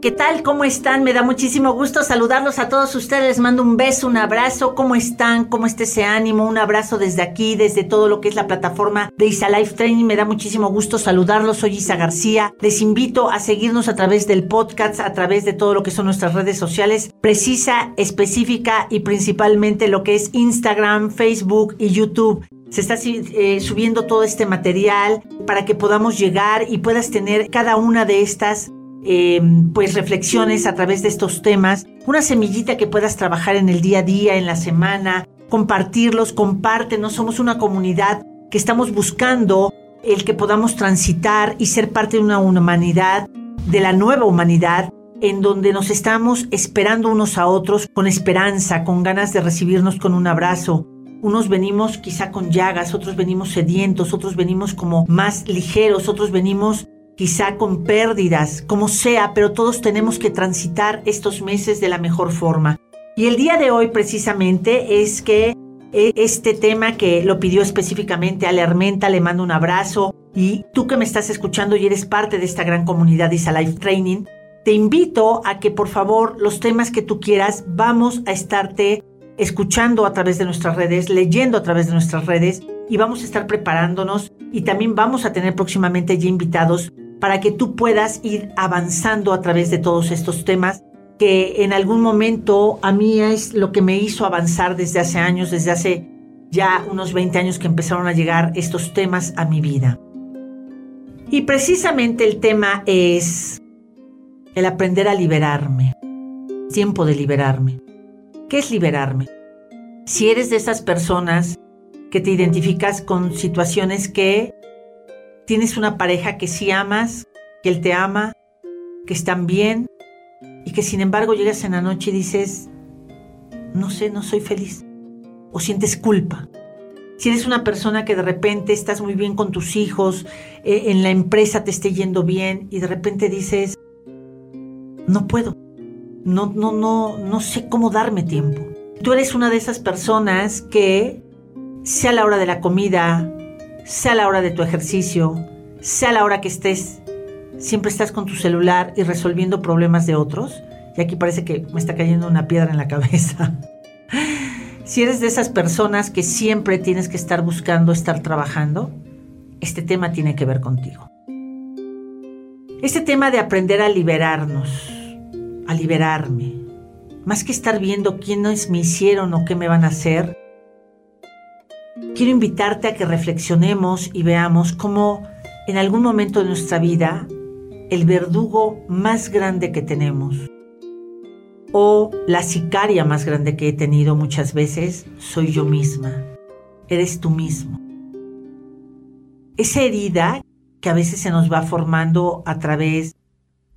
¿Qué tal? ¿Cómo están? Me da muchísimo gusto saludarlos a todos ustedes. Les mando un beso, un abrazo. ¿Cómo están? ¿Cómo está ese ánimo? Un abrazo desde aquí, desde todo lo que es la plataforma de Isa Life Training. Me da muchísimo gusto saludarlos. Soy Isa García. Les invito a seguirnos a través del podcast, a través de todo lo que son nuestras redes sociales, precisa, específica y principalmente lo que es Instagram, Facebook y YouTube se está eh, subiendo todo este material para que podamos llegar y puedas tener cada una de estas Em, pues reflexiones a través de estos temas, una semillita que puedas trabajar en el día a día, en la semana, compartirlos, compártenos, somos una comunidad que estamos buscando el que podamos transitar y ser parte de una humanidad, de la nueva humanidad, en donde nos estamos esperando unos a otros con esperanza, con ganas de recibirnos con un abrazo. Unos venimos quizá con llagas, otros venimos sedientos, otros venimos como más ligeros, otros venimos quizá con pérdidas, como sea, pero todos tenemos que transitar estos meses de la mejor forma. Y el día de hoy precisamente es que eh, este tema que lo pidió específicamente a Lermenta, le mando un abrazo y tú que me estás escuchando y eres parte de esta gran comunidad Isa Life Training, te invito a que por favor los temas que tú quieras vamos a estarte escuchando a través de nuestras redes, leyendo a través de nuestras redes y vamos a estar preparándonos y también vamos a tener próximamente ya invitados para que tú puedas ir avanzando a través de todos estos temas que en algún momento a mí es lo que me hizo avanzar desde hace años, desde hace ya unos 20 años que empezaron a llegar estos temas a mi vida. Y precisamente el tema es el aprender a liberarme. Tiempo de liberarme. ¿Qué es liberarme? Si eres de esas personas que te identificas con situaciones que tienes una pareja que sí amas, que él te ama, que están bien y que sin embargo llegas en la noche y dices, no sé, no soy feliz. O sientes culpa. Si eres una persona que de repente estás muy bien con tus hijos, eh, en la empresa te esté yendo bien y de repente dices, no puedo, no, no, no, no sé cómo darme tiempo. Tú eres una de esas personas que, sea la hora de la comida, sea la hora de tu ejercicio, sea la hora que estés, siempre estás con tu celular y resolviendo problemas de otros. Y aquí parece que me está cayendo una piedra en la cabeza. si eres de esas personas que siempre tienes que estar buscando estar trabajando, este tema tiene que ver contigo. Este tema de aprender a liberarnos, a liberarme, más que estar viendo quiénes me hicieron o qué me van a hacer, quiero invitarte a que reflexionemos y veamos cómo en algún momento de nuestra vida el verdugo más grande que tenemos o la sicaria más grande que he tenido muchas veces soy yo misma. Eres tú mismo. Esa herida que a veces se nos va formando a través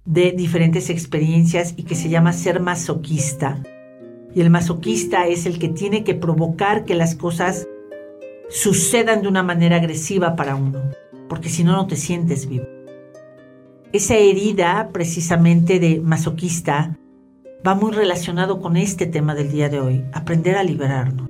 de diferentes experiencias y que se llama ser masoquista. Y el masoquista es el que tiene que provocar que las cosas sucedan de una manera agresiva para uno, porque si no, no te sientes vivo. Esa herida precisamente de masoquista va muy relacionado con este tema del día de hoy, aprender a liberarnos.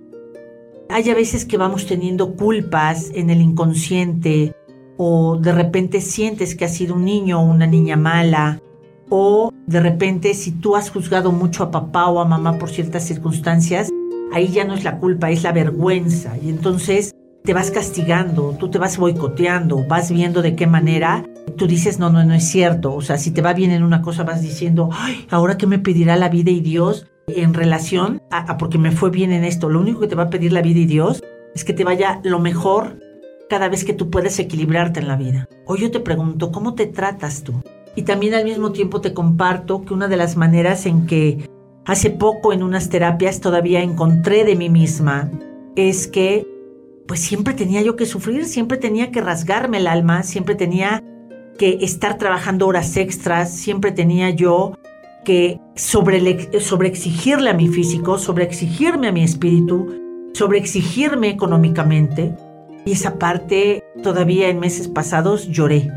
Hay a veces que vamos teniendo culpas en el inconsciente o de repente sientes que has sido un niño o una niña mala o de repente si tú has juzgado mucho a papá o a mamá por ciertas circunstancias, ahí ya no es la culpa, es la vergüenza. Y entonces te vas castigando, tú te vas boicoteando, vas viendo de qué manera tú dices, no, no, no es cierto. O sea, si te va bien en una cosa, vas diciendo, ay, ahora qué me pedirá la vida y Dios en relación a, porque me fue bien en esto. Lo único que te va a pedir la vida y Dios es que te vaya lo mejor cada vez que tú puedes equilibrarte en la vida. Hoy yo te pregunto, ¿cómo te tratas tú? Y también al mismo tiempo te comparto que una de las maneras en que Hace poco en unas terapias todavía encontré de mí misma es que pues siempre tenía yo que sufrir, siempre tenía que rasgarme el alma, siempre tenía que estar trabajando horas extras, siempre tenía yo que sobre, sobre exigirle a mi físico, sobre exigirme a mi espíritu, sobre exigirme económicamente. Y esa parte todavía en meses pasados lloré.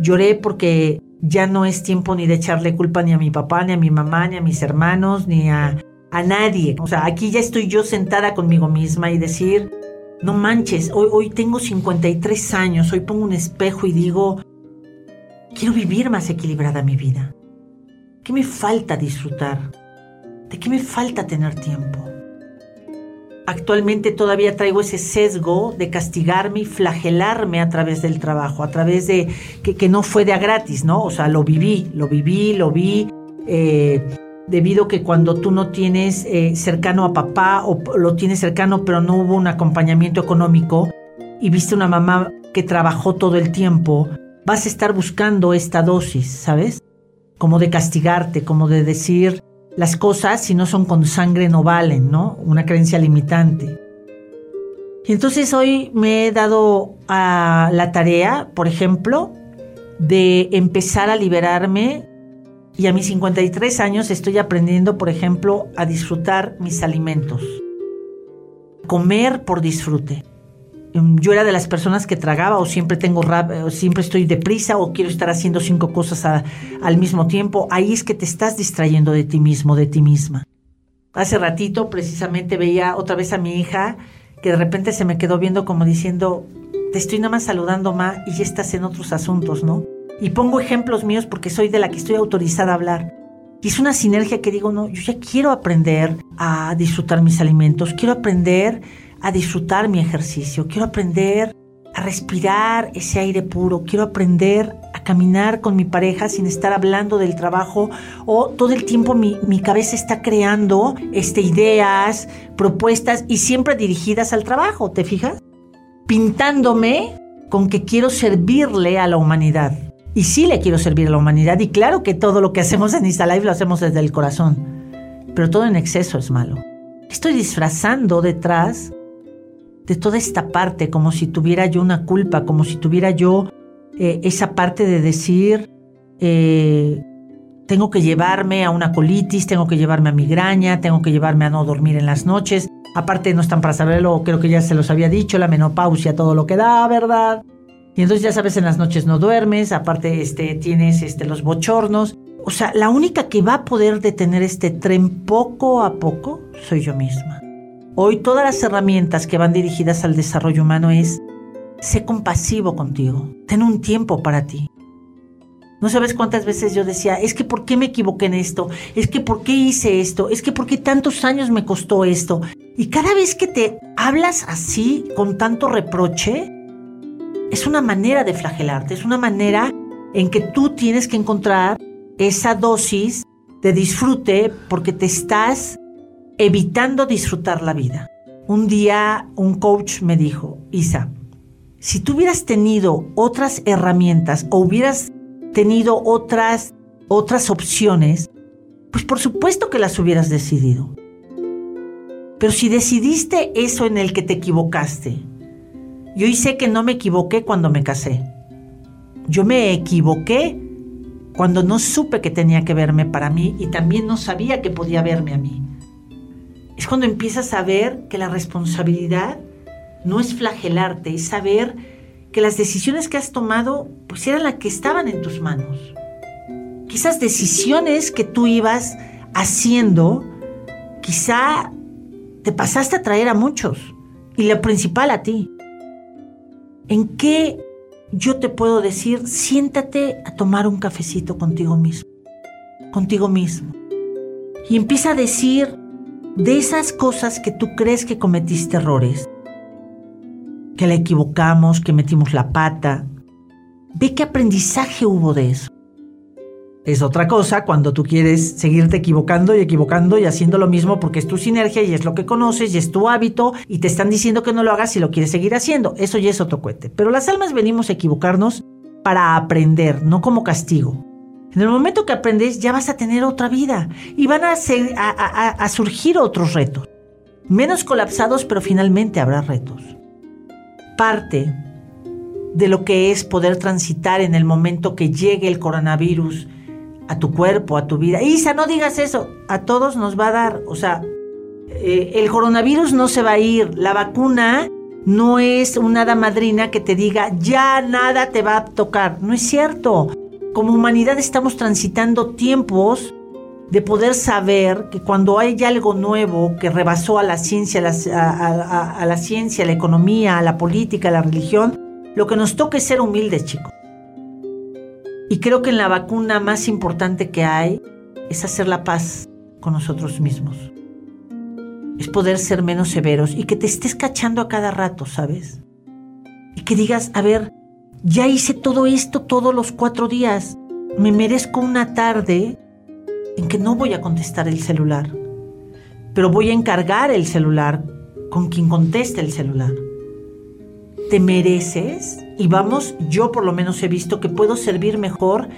Lloré porque ya no es tiempo ni de echarle culpa ni a mi papá, ni a mi mamá, ni a mis hermanos, ni a, a nadie. O sea, aquí ya estoy yo sentada conmigo misma y decir, no manches, hoy, hoy tengo 53 años, hoy pongo un espejo y digo, quiero vivir más equilibrada mi vida. ¿Qué me falta disfrutar? ¿De qué me falta tener tiempo? Actualmente todavía traigo ese sesgo de castigarme y flagelarme a través del trabajo, a través de que, no fue de a gratis, ¿no? O sea, lo viví, lo viví, lo vi, eh, debido que cuando tú no tienes eh, cercano a papá o lo tienes cercano pero no hubo un acompañamiento económico y viste una mamá que trabajó todo el tiempo, vas a estar buscando esta dosis, ¿sabes? Como de castigarte, como de decir las cosas si no son con sangre no valen, ¿no? Una creencia limitante. Y entonces hoy me he dado a la tarea, por ejemplo, de empezar a liberarme y a mis 53 años estoy aprendiendo, por ejemplo, a disfrutar mis alimentos. Comer por disfrute. Em, yo era de las personas que tragaba o siempre tengo o siempre estoy deprisa o quiero estar haciendo cinco cosas al mismo tiempo. Ahí es que te estás distrayendo de ti mismo, de ti misma. Hace ratito precisamente veía otra vez a mi hija que de repente se me quedó viendo como diciendo, te estoy nada más saludando, ma, y ya estás en otros asuntos, ¿no? Y pongo ejemplos míos porque soy de la que estoy autorizada a hablar. Y es una sinergia que digo, no, yo ya quiero aprender a disfrutar mis alimentos, quiero aprender a disfrutar mi ejercicio, quiero aprender a respirar ese aire puro, quiero aprender a caminar con mi pareja sin estar hablando del trabajo o todo el tiempo mi, cabeza está creando este, ideas, propuestas y siempre dirigidas al trabajo, ¿te fijas? Pintándome con que quiero servirle a la humanidad. Y sí le quiero servir a la humanidad y claro que todo lo que hacemos en Live lo hacemos desde el corazón, pero todo en exceso es malo. Estoy disfrazando detrás de toda esta parte, como si tuviera yo una culpa, como si tuviera yo eh, esa parte de decir, eh, tengo que llevarme a una colitis, tengo que llevarme a migraña, tengo que llevarme a no dormir en las noches. Aparte no están para saberlo, creo que ya se los había dicho, la menopausia, todo lo que da, ¿verdad? Y entonces ya sabes, en las noches no duermes, aparte este, tienes este, los bochornos. O sea, la única que va a poder detener este tren poco a poco soy yo misma. Hoy todas las herramientas que van dirigidas al desarrollo humano es, sé compasivo contigo, ten un tiempo para ti. No sabes cuántas veces yo decía, es que ¿por qué me equivoqué en esto? Es que ¿por qué hice esto? Es que ¿por qué tantos años me costó esto? Y cada vez que te hablas así, con tanto reproche, es una manera de flagelarte, es una manera en que tú tienes que encontrar esa dosis de disfrute porque te estás evitando disfrutar la vida. Un día un coach me dijo, Isa, si tú hubieras tenido otras herramientas o hubieras tenido otras, otras opciones, pues por supuesto que las hubieras decidido. Pero si decidiste eso en el que te equivocaste, yo sé que no me equivoqué cuando me casé. Yo me equivoqué cuando no supe que tenía que verme para mí y también no sabía que podía verme a mí es cuando empiezas a ver que la responsabilidad no es flagelarte, es saber que las decisiones que has tomado pues eran las que estaban en tus manos. Esas decisiones que tú ibas haciendo, quizá te pasaste a traer a muchos y lo principal a ti. ¿En qué yo te puedo decir, siéntate a tomar un cafecito contigo mismo, contigo mismo? Y empieza a decir, de esas cosas que tú crees que cometiste errores, que la equivocamos, que metimos la pata, ve qué aprendizaje hubo de eso. Es otra cosa cuando tú quieres seguirte equivocando y equivocando y haciendo lo mismo porque es tu sinergia y es lo que conoces y es tu hábito y te están diciendo que no lo hagas y lo quieres seguir haciendo. Eso ya es otro cuete. Pero las almas venimos a equivocarnos para aprender, no como castigo. En el momento que aprendes ya vas a tener otra vida y van a, surgir otros retos. Menos colapsados, pero finalmente habrá retos. Parte de lo que es poder transitar en el momento que llegue el coronavirus a tu cuerpo, a tu vida. Isa, no digas eso. A todos nos va a dar, o sea, eh, el coronavirus no se va a ir. La vacuna no es una hada madrina que te diga, ya nada te va a tocar. No es cierto como humanidad estamos transitando tiempos de poder saber que cuando hay algo nuevo que rebasó a la ciencia, a la, ciencia, la economía, a la política, a la religión, lo que nos toca es ser humildes, chicos. Y creo que en la vacuna más importante que hay es hacer la paz con nosotros mismos. Es poder ser menos severos y que te estés cachando a cada rato, ¿sabes? Y que digas, a ver, ya hice todo esto todos los cuatro días. Me merezco una tarde en que no voy a contestar el celular, pero voy a encargar el celular con quien conteste el celular. Te mereces, y vamos, yo por lo menos he visto que puedo servir mejor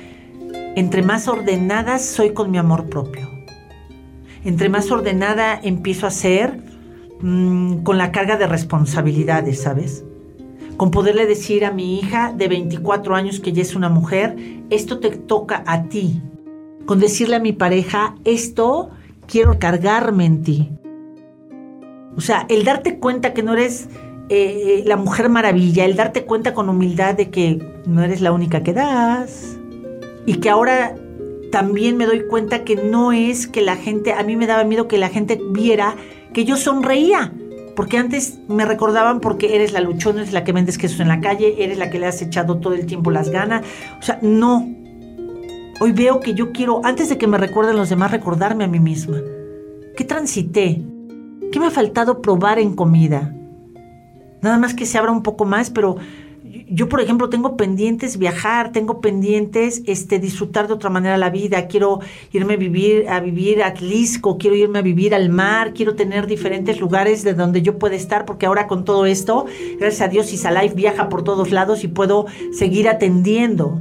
entre más ordenada soy con mi amor propio. Entre más ordenada empiezo a ser mm, con la carga de responsabilidades, ¿sabes? Con poderle decir a mi hija de 24 años que ya es una mujer, esto te toca a ti. Con decirle a mi pareja, esto quiero cargarme en ti. O sea, el darte cuenta que no eres eh, la mujer maravilla, el darte cuenta con humildad de que no eres la única que das, y que ahora también me doy cuenta que no es que la gente, a mí me daba miedo que la gente viera que yo sonreía. Porque antes me recordaban porque eres la luchona, eres la que vendes quesos en la calle, eres la que le has echado todo el tiempo las ganas. O sea, no. Hoy veo que yo quiero, antes de que me recuerden los demás, recordarme a mí misma. ¿Qué transité? ¿Qué me ha faltado probar en comida? Nada más que se abra un poco más, pero yo, por ejemplo, tengo pendientes viajar, tengo pendientes este, disfrutar de otra manera la vida. Quiero irme a vivir, a vivir a Atlisco, quiero irme a vivir al mar, quiero tener diferentes lugares de donde yo pueda estar, porque ahora con todo esto, gracias a Dios, Isalife viaja por todos lados y puedo seguir atendiendo.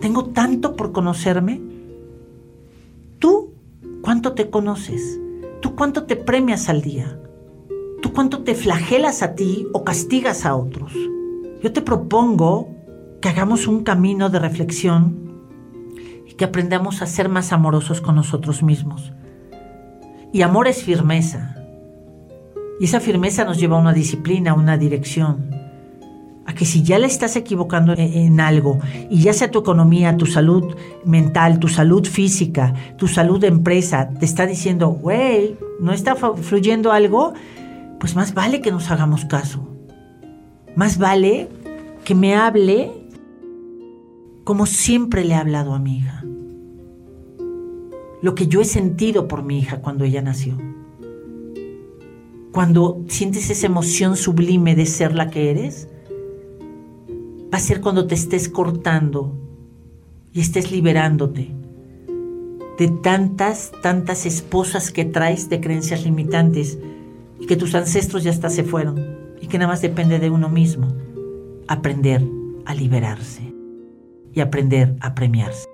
Tengo tanto por conocerme. ¿Tú cuánto te conoces? ¿Tú cuánto te premias al día? ¿Tú cuánto te flagelas a ti o castigas a otros? Yo te propongo que hagamos un camino de reflexión y que aprendamos a ser más amorosos con nosotros mismos. Y amor es firmeza. Y esa firmeza nos lleva a una disciplina, a una dirección. A que si ya le estás equivocando en, algo, y ya sea tu economía, tu salud mental, tu salud física, tu salud de empresa, te está diciendo, güey, no está fluyendo algo, pues más vale que nos hagamos caso. Más vale que me hable como siempre le he hablado a mi hija. Lo que yo he sentido por mi hija cuando ella nació. Cuando sientes esa emoción sublime de ser la que eres, va a ser cuando te estés cortando y estés liberándote de tantas, tantas esposas que traes de creencias limitantes que tus ancestros ya se fueron y que nada más depende de uno mismo. Aprender a liberarse y aprender a premiarse.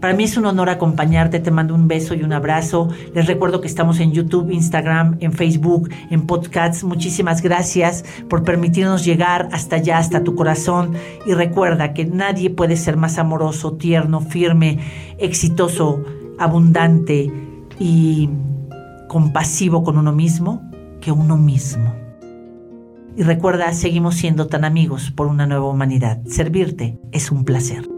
Para mí es un honor acompañarte, te mando un beso y un abrazo. Les recuerdo que estamos en YouTube, Instagram, en Facebook, en podcasts. Muchísimas gracias por permitirnos llegar hasta allá, hasta tu corazón. Y recuerda que nadie puede ser más amoroso, tierno, firme, exitoso, abundante y compasivo con uno mismo que uno mismo. Y recuerda, seguimos siendo tan amigos por una nueva humanidad. Servirte es un placer.